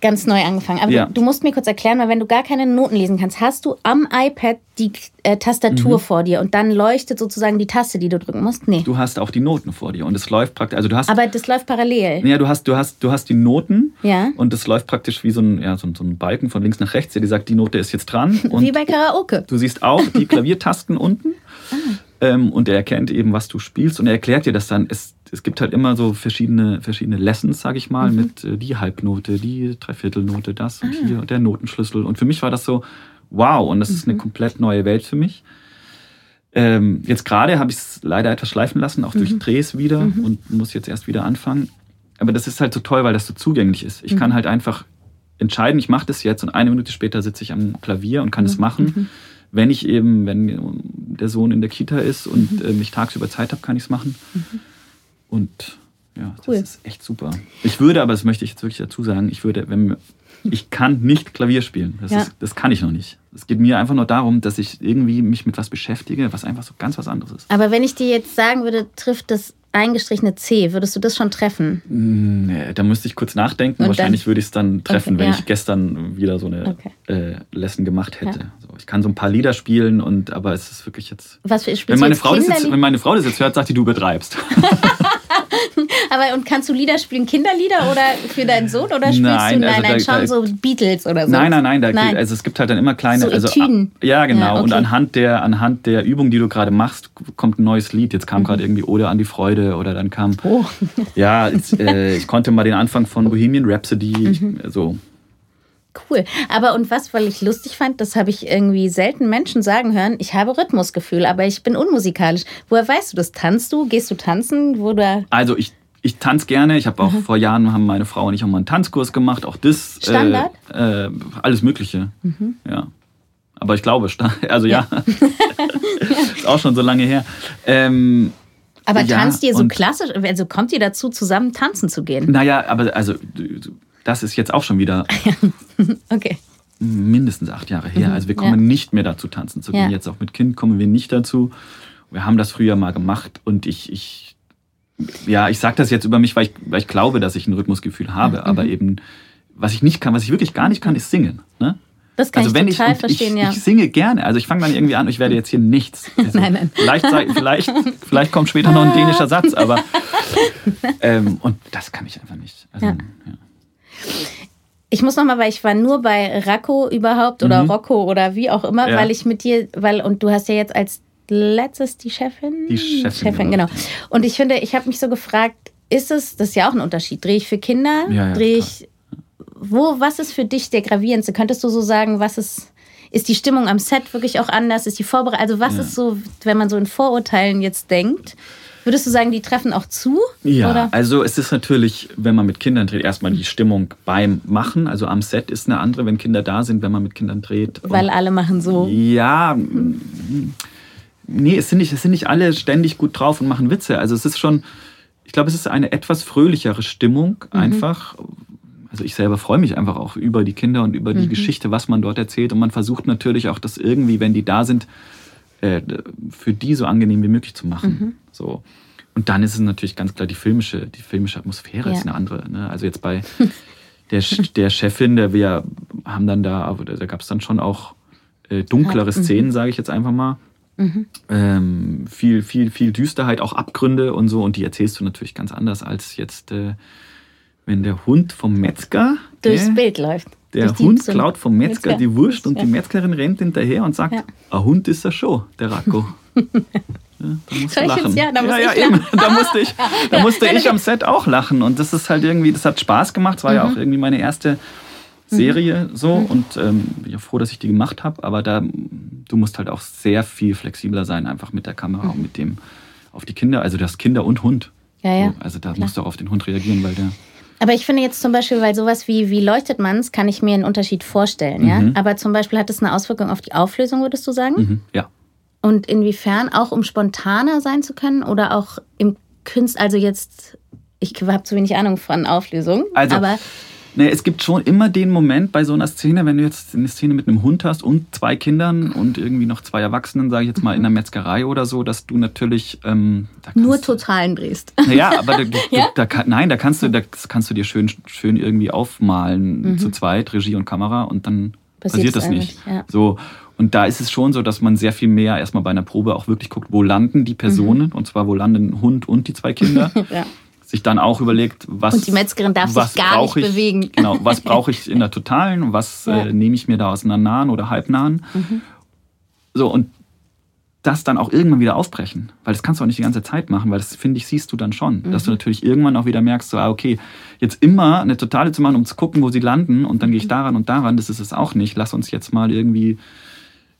ganz neu angefangen. Aber ja. du, du, musst mir kurz erklären, weil wenn du gar keine Noten lesen kannst, hast du am iPad die äh, Tastatur mhm. vor dir und dann leuchtet sozusagen die Taste, die du drücken musst? Nee. Du hast auch die Noten vor dir und es läuft praktisch, also du hast... Aber das läuft parallel. Ja, du hast, du hast, du hast die Noten ja. und das läuft praktisch wie so ein, ja, so, so ein Balken von links nach rechts, der dir sagt, die Note ist jetzt dran. wie bei Karaoke. Du siehst auch die Klaviertasten unten. Ah. Ähm, und er erkennt eben, was du spielst und er erklärt dir das dann. Es, es gibt halt immer so verschiedene, verschiedene Lessons, sage ich mal, mhm. mit äh, die Halbnote, die Dreiviertelnote, das und ah. hier und der Notenschlüssel. Und für mich war das so, wow, und das mhm. ist eine mhm. komplett neue Welt für mich. Ähm, jetzt gerade habe ich es leider etwas schleifen lassen, auch mhm. durch Drehs wieder mhm. und muss jetzt erst wieder anfangen. Aber das ist halt so toll, weil das so zugänglich ist. Ich kann mhm. halt einfach entscheiden, ich mache das jetzt und eine Minute später sitze ich am Klavier und kann es machen. Wenn ich eben, wenn der Sohn in der Kita ist und äh, ich tagsüber Zeit habe, kann ich es machen. Und ja, cool. das ist echt super. Ich würde, aber das möchte ich jetzt wirklich dazu sagen, ich würde, wenn ich kann nicht Klavier spielen. Das, ja. ist, das kann ich noch nicht. Es geht mir einfach nur darum, dass ich irgendwie mich mit was beschäftige, was einfach so ganz was anderes ist. Aber wenn ich dir jetzt sagen würde, trifft das eingestrichene C, würdest du das schon treffen? Nee, da müsste ich kurz nachdenken. Und Wahrscheinlich dann? würde ich es dann treffen, okay, wenn ja. ich gestern wieder so eine okay. äh, Lesson gemacht hätte. Ja. So, ich kann so ein paar Lieder spielen, und aber es ist wirklich jetzt. Was für wenn meine Frau das jetzt, Wenn meine Frau das jetzt hört, sagt die, du übertreibst. Aber und kannst du Lieder spielen, Kinderlieder oder für deinen Sohn oder spielst nein, du nein, also nein, schon so Beatles oder so? Nein, nein, nein, da, nein. also es gibt halt dann immer kleine, so also ja genau. Ja, okay. Und anhand der anhand der Übung, die du gerade machst, kommt ein neues Lied. Jetzt kam mhm. gerade irgendwie Ode an die Freude oder dann kam oh. ja, jetzt, äh, ich konnte mal den Anfang von Bohemian Rhapsody mhm. so Cool. Aber und was, weil ich lustig fand, das habe ich irgendwie selten Menschen sagen hören, ich habe Rhythmusgefühl, aber ich bin unmusikalisch. Woher weißt du das? Tanzt du? Gehst du tanzen? Wo du also ich, ich tanze gerne. Ich habe auch mhm. vor Jahren haben meine Frau und ich auch mal einen Tanzkurs gemacht. Auch das. Äh, Standard? Äh, äh, alles Mögliche. Mhm. Ja. Aber ich glaube, also ja. ja. ist auch schon so lange her. Ähm, aber ja, tanzt ihr so klassisch? Also kommt ihr dazu, zusammen tanzen zu gehen? Naja, aber also das ist jetzt auch schon wieder. okay. mindestens acht Jahre her. Mhm, Also wir kommen ja. nicht mehr dazu, tanzen zu gehen. Jetzt auch mit Kind kommen wir nicht dazu. Wir haben das früher mal gemacht und ich, ich ja, ich sage das jetzt über mich, weil ich, weil ich glaube, dass ich ein Rhythmusgefühl habe. Mhm. Aber eben, was ich nicht kann, was ich wirklich gar nicht kann, ist singen. Ne? Das kann also ich wenn total ich, verstehen, ich, ja. ich singe gerne. Also ich fange dann irgendwie an, ich werde jetzt hier nichts. Also Nein, nein. Vielleicht, vielleicht, vielleicht kommt später noch ein dänischer Satz, aber ähm, und das kann ich einfach nicht. Also, Ja. ja. Ich muss nochmal, weil ich war nur bei Racco überhaupt oder Rocco oder wie auch immer, Mhm. Ja. weil ich mit dir, weil, und du hast ja jetzt als letztes die Chefin? Die Chefin genau. gemacht, Und ich finde, ich habe mich so gefragt, ist es, das ist ja auch ein Unterschied, drehe ich für Kinder, Ja, ja, drehe ich, wo, was ist für dich der gravierendste? Könntest du so sagen, was ist, ist die Stimmung am Set wirklich auch anders? Ist die Vorbereitung, also was Ja. ist so, wenn man so in Vorurteilen jetzt denkt, würdest du sagen, die treffen auch zu? Ja, Oder? also es ist natürlich, wenn man mit Kindern dreht, erstmal die Stimmung beim Machen. Also am Set ist eine andere, wenn Kinder da sind, wenn man mit Kindern dreht. Weil alle machen so. Ja, nee, es sind, nicht, es sind nicht alle ständig gut drauf und machen Witze. Also es ist schon, ich glaube, es ist eine etwas fröhlichere Stimmung einfach. Also ich selber freue mich einfach auch über die Kinder und über die Geschichte, was man dort erzählt. Und man versucht natürlich auch, das irgendwie, wenn die da sind, äh, für die so angenehm wie möglich zu machen. So. Und dann ist es natürlich ganz klar, die filmische, die filmische Atmosphäre Ja. ist eine andere. Ne? Also jetzt bei der, der Chefin, der wir haben dann da, aber da gab es dann schon auch äh, dunklere Szenen, sage ich jetzt einfach mal. Ähm, viel, viel, viel Düsterheit, auch Abgründe und so. Und die erzählst du natürlich ganz anders als jetzt, äh, wenn der Hund vom Metzger. durchs gell, Bild läuft. Der Durch Hund klaut vom Metzger, Metzger. die Wurst und Ja. die Metzgerin rennt hinterher und sagt, Ja. ein Hund ist er schon, der Racco. ja, da musst du lachen. ja, da muss. Da musste ich, da musste Ja, ich am Set auch lachen. Und das ist halt irgendwie, das hat Spaß gemacht. Es war Mhm. ja auch irgendwie meine erste Serie so. Und ähm, bin ja froh, dass ich die gemacht habe. Aber da, du musst halt auch sehr viel flexibler sein, einfach mit der Kamera und mit dem auf die Kinder. Also das Kinder und Hund. Ja, ja. So, also da musst du auch auf den Hund reagieren, weil der. Aber ich finde jetzt zum Beispiel, weil sowas wie, wie leuchtet man's, kann ich mir einen Unterschied vorstellen, ja. Aber zum Beispiel hat es eine Auswirkung auf die Auflösung, würdest du sagen? Mhm, ja. Und inwiefern auch um spontaner sein zu können oder auch im Künst, also jetzt, ich habe zu wenig Ahnung von Auflösung, Also, aber Nee, es gibt schon immer den Moment bei so einer Szene, wenn du jetzt eine Szene mit einem Hund hast und zwei Kindern und irgendwie noch zwei Erwachsenen, sage ich jetzt mal, in einer Metzgerei oder so, dass du natürlich ähm, da nur Totalen drehst. Naja, aber da, Ja? da kann, nein, da kannst du, da kannst du dir schön, schön irgendwie aufmalen zu zweit, Regie und Kamera und dann Mhm. Passiert passiert das nicht. ja. So und da ist es schon so, dass man sehr viel mehr erstmal bei einer Probe auch wirklich guckt, wo landen die Personen und zwar wo landen Hund und die zwei Kinder. Mhm. ja. Sich dann auch überlegt, was Und die Metzgerin darf sich gar nicht ich, bewegen. Genau, was brauche ich in der totalen, was Ja. äh, nehme ich mir da aus einer nahen oder halbnahen. Mhm. So und das dann auch irgendwann wieder aufbrechen, weil das kannst du auch nicht die ganze Zeit machen, weil das finde ich siehst du dann schon, dass du Mhm. natürlich irgendwann auch wieder merkst, so ah, okay, jetzt immer eine totale zu machen, um zu gucken, wo sie landen und dann Mhm. gehe ich daran und daran, das ist es auch nicht. Lass uns jetzt mal irgendwie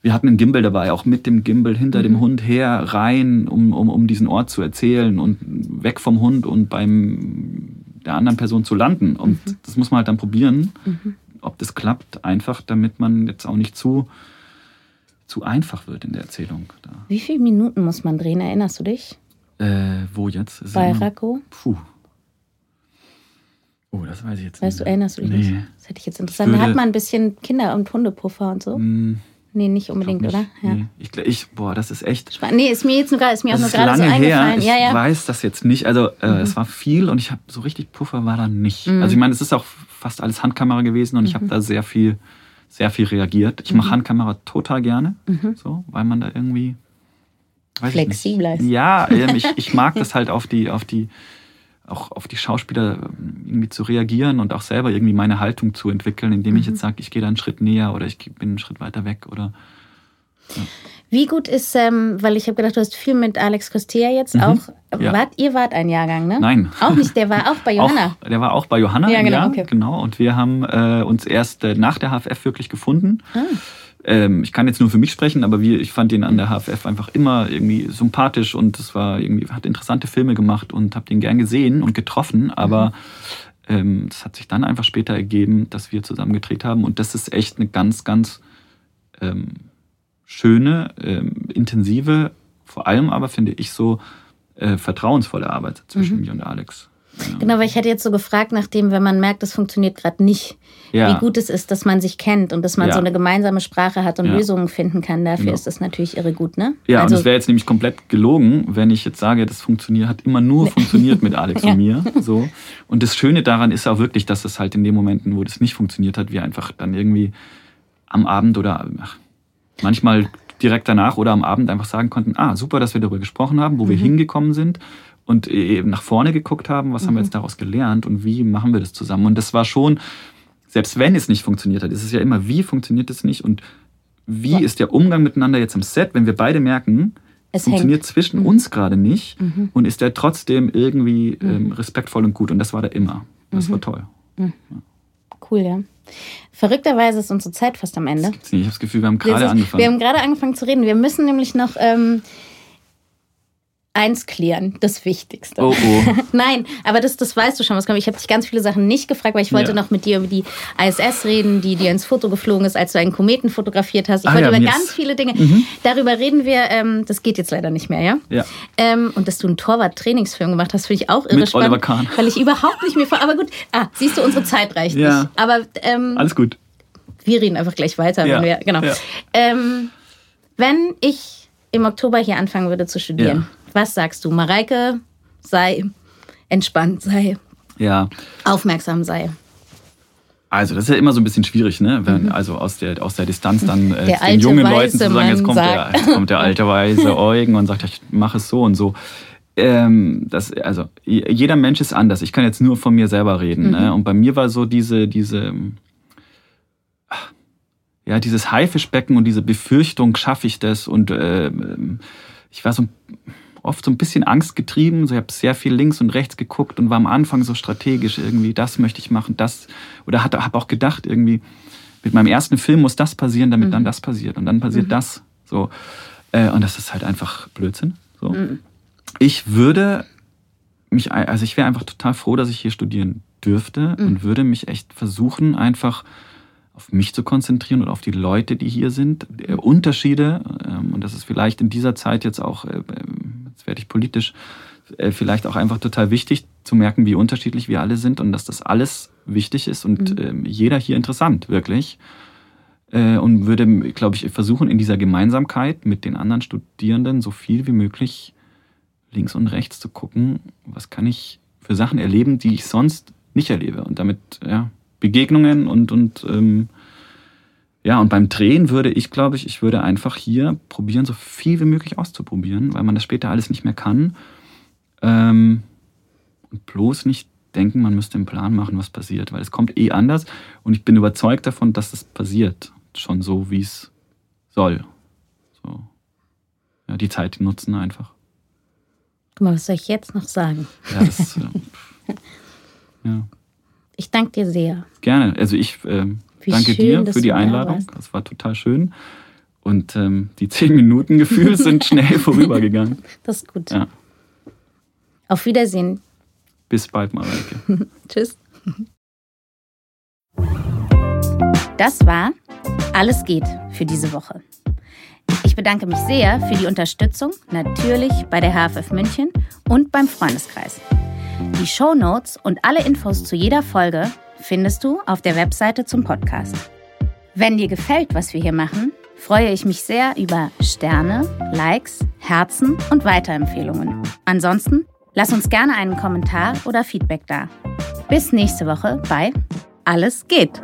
wir hatten einen Gimbal dabei, auch mit dem Gimbal hinter Mhm. dem Hund her, rein, um, um, um diesen Ort zu erzählen und weg vom Hund und beim der anderen Person zu landen. Und Mhm. das muss man halt dann probieren, ob das klappt, einfach, damit man jetzt auch nicht zu, zu einfach wird in der Erzählung. Da. Wie viele Minuten muss man drehen, erinnerst du dich? Äh, wo jetzt? Ist Bei immer- Racco? Puh. Oh, das weiß ich jetzt Weißt du, nicht. erinnerst du dich nee. nicht? Das hätte ich jetzt interessant. Da würde- hat man ein bisschen Kinder- und Hundepuffer und so. Hm, Nee, nicht unbedingt, nicht. oder? Ja. Nee. Ich, ich, boah, das ist echt. Spannend. Nee, ist mir jetzt nur gerade, ist mir auch nur gerade so lange her. eingefallen. Ich Ja, ja. Mhm. weiß das jetzt nicht. Also äh, es war viel und ich habe so richtig Puffer war da nicht. Mhm. Also ich meine, es ist auch fast alles Handkamera gewesen und ich habe da sehr viel, sehr viel reagiert. Ich Mhm. mache Handkamera total gerne, so, weil man da irgendwie Flexibler ist. Ja, ähm, ich, ich mag das halt auf die, auf die, auch auf die Schauspieler ähm, irgendwie zu reagieren und auch selber irgendwie meine Haltung zu entwickeln, indem Mhm. ich jetzt sage, ich gehe da einen Schritt näher oder ich bin einen Schritt weiter weg oder Wie gut ist, ähm, weil ich habe gedacht, du hast viel mit Alex Costea jetzt auch. Mhm. Ja. Wart, ihr wart ein Jahrgang, ne? Nein. Auch nicht, der war auch bei Johanna. Auch, der war auch bei Johanna Ja, genau, okay. genau. Und wir haben äh, uns erst äh, nach der HFF wirklich gefunden. Ah. Ähm, ich kann jetzt nur für mich sprechen, aber wir, ich fand ihn an der HFF einfach immer irgendwie sympathisch und es war irgendwie, hat interessante Filme gemacht und habe den gern gesehen und getroffen, aber Mhm. ähm, das hat sich dann einfach später ergeben, dass wir zusammen gedreht haben und das ist echt eine ganz, ganz ähm, schöne, ähm, intensive, vor allem aber finde ich so äh, vertrauensvolle Arbeit zwischen Mhm. mir und Alex. Genau, weil ich hätte jetzt so gefragt, nachdem, wenn man merkt, das funktioniert gerade nicht, Ja. wie gut es ist, dass man sich kennt und dass man Ja. so eine gemeinsame Sprache hat und. Lösungen finden kann. Dafür Genau. ist das natürlich irre gut, ne? Ja, also, und es wäre jetzt nämlich komplett gelogen, wenn ich jetzt sage, das funktioniert, hat immer nur funktioniert mit Alex und mir. So. Und das Schöne daran ist auch wirklich, dass es halt in den Momenten, wo das nicht funktioniert hat, wir einfach dann irgendwie am Abend oder ach, manchmal direkt danach oder am Abend einfach sagen konnten, ah, super, dass wir darüber gesprochen haben, wo wir hingekommen sind und eben nach vorne geguckt haben, was haben wir jetzt daraus gelernt und wie machen wir das zusammen. Und das war schon, selbst wenn es nicht funktioniert hat, ist es ja immer, wie funktioniert es nicht und wie Ja. ist der Umgang miteinander jetzt im Set, wenn wir beide merken, Es funktioniert hängt. zwischen uns gerade nicht und ist der trotzdem irgendwie ähm, respektvoll und gut. Und das war der immer. Das war toll. cool, ja. Verrückterweise ist unsere Zeit fast am Ende. Ich habe das Gefühl, wir haben gerade angefangen. wir haben gerade angefangen zu reden. Wir müssen nämlich noch ähm, eins klären, das Wichtigste. oh, oh. Nein, aber das, das weißt du schon, was kommt. Ich habe dich ganz viele Sachen nicht gefragt, weil ich wollte Ja. noch mit dir über die ISS reden, die dir ins Foto geflogen ist, als du einen Kometen fotografiert hast. Ich Ah wollte ja, über ganz ist- viele Dinge. Darüber reden wir. Ähm, das geht jetzt leider nicht mehr, ja? Ja. Ähm, und dass du einen Torwart-Trainingsfilm gemacht hast, finde ich auch irre Mit spannend. Oliver Kahn. Weil ich überhaupt nicht mehr vor. Aber gut, ah, siehst du, unsere Zeit reicht Ja. nicht. Aber ähm, Alles gut. wir reden einfach gleich weiter. Ja, Wenn wir, genau. Ähm, wenn ich im Oktober hier anfangen würde zu studieren. Was sagst du? Mareike, sei entspannt, sei Ja. aufmerksam, sei. Also, das ist ja immer so ein bisschen schwierig, ne? Wenn, also aus der, aus der Distanz dann äh, Mhm. Der den alte jungen Leuten zu sagen, jetzt kommt, der, sagt. jetzt kommt der alte weiße Eugen und sagt, ich mache es so und so. Ähm, das, also, jeder Mensch ist anders. Ich kann jetzt nur von mir selber reden. Mhm. Ne? Und bei mir war so diese, diese, ja, dieses Haifischbecken und diese Befürchtung, schaffe ich das? Und ähm, ich war so oft so ein bisschen angstgetrieben. So, ich habe sehr viel links und rechts geguckt und war am Anfang so strategisch irgendwie, das möchte ich machen, das. Oder habe auch gedacht, irgendwie, mit meinem ersten Film muss das passieren, damit dann das passiert. Und dann passiert das. So. Äh, und das ist halt einfach Blödsinn. So. Ich würde mich, also ich wäre einfach total froh, dass ich hier studieren dürfte und würde mich echt versuchen, einfach auf mich zu konzentrieren und auf die Leute, die hier sind, äh, Unterschiede. Ähm, und das ist vielleicht in dieser Zeit jetzt auch, äh, jetzt werde ich politisch, äh, vielleicht auch einfach total wichtig zu merken, wie unterschiedlich wir alle sind und dass das alles wichtig ist und ähm, jeder hier interessant, wirklich. Äh, und würde, glaube ich, versuchen, in dieser Gemeinsamkeit mit den anderen Studierenden so viel wie möglich links und rechts zu gucken, was kann ich für Sachen erleben, die ich sonst nicht erlebe. Und damit, ja, Begegnungen und, und ähm, ja, und beim Drehen würde ich, glaube ich, ich würde einfach hier probieren, so viel wie möglich auszuprobieren, weil man das später alles nicht mehr kann. Ähm, und bloß nicht denken, man müsste einen Plan machen, was passiert, weil es kommt eh anders. Und ich bin überzeugt davon, dass das passiert. Schon so, wie es soll. So. Ja, die Zeit nutzen einfach. Guck mal, was soll ich jetzt noch sagen? Ja, das, ja. Ich danke dir sehr. Gerne. Also ich ähm, Wie danke schön, dir für die du da Einladung. warst. Das war total schön. Und ähm, die zehn Minuten Gefühl sind schnell vorübergegangen. Das ist gut. Ja. Auf Wiedersehen. Bis bald, Mareike. Tschüss. Das war Alles geht für diese Woche. Ich bedanke mich sehr für die Unterstützung, natürlich bei der HFF München und beim Freundeskreis. Die Show Notes und alle Infos zu jeder Folge findest du auf der Webseite zum Podcast. Wenn dir gefällt, was wir hier machen, freue ich mich sehr über Sterne, Likes, Herzen und Weiterempfehlungen. Ansonsten lass uns gerne einen Kommentar oder Feedback da. Bis nächste Woche bei Alles geht.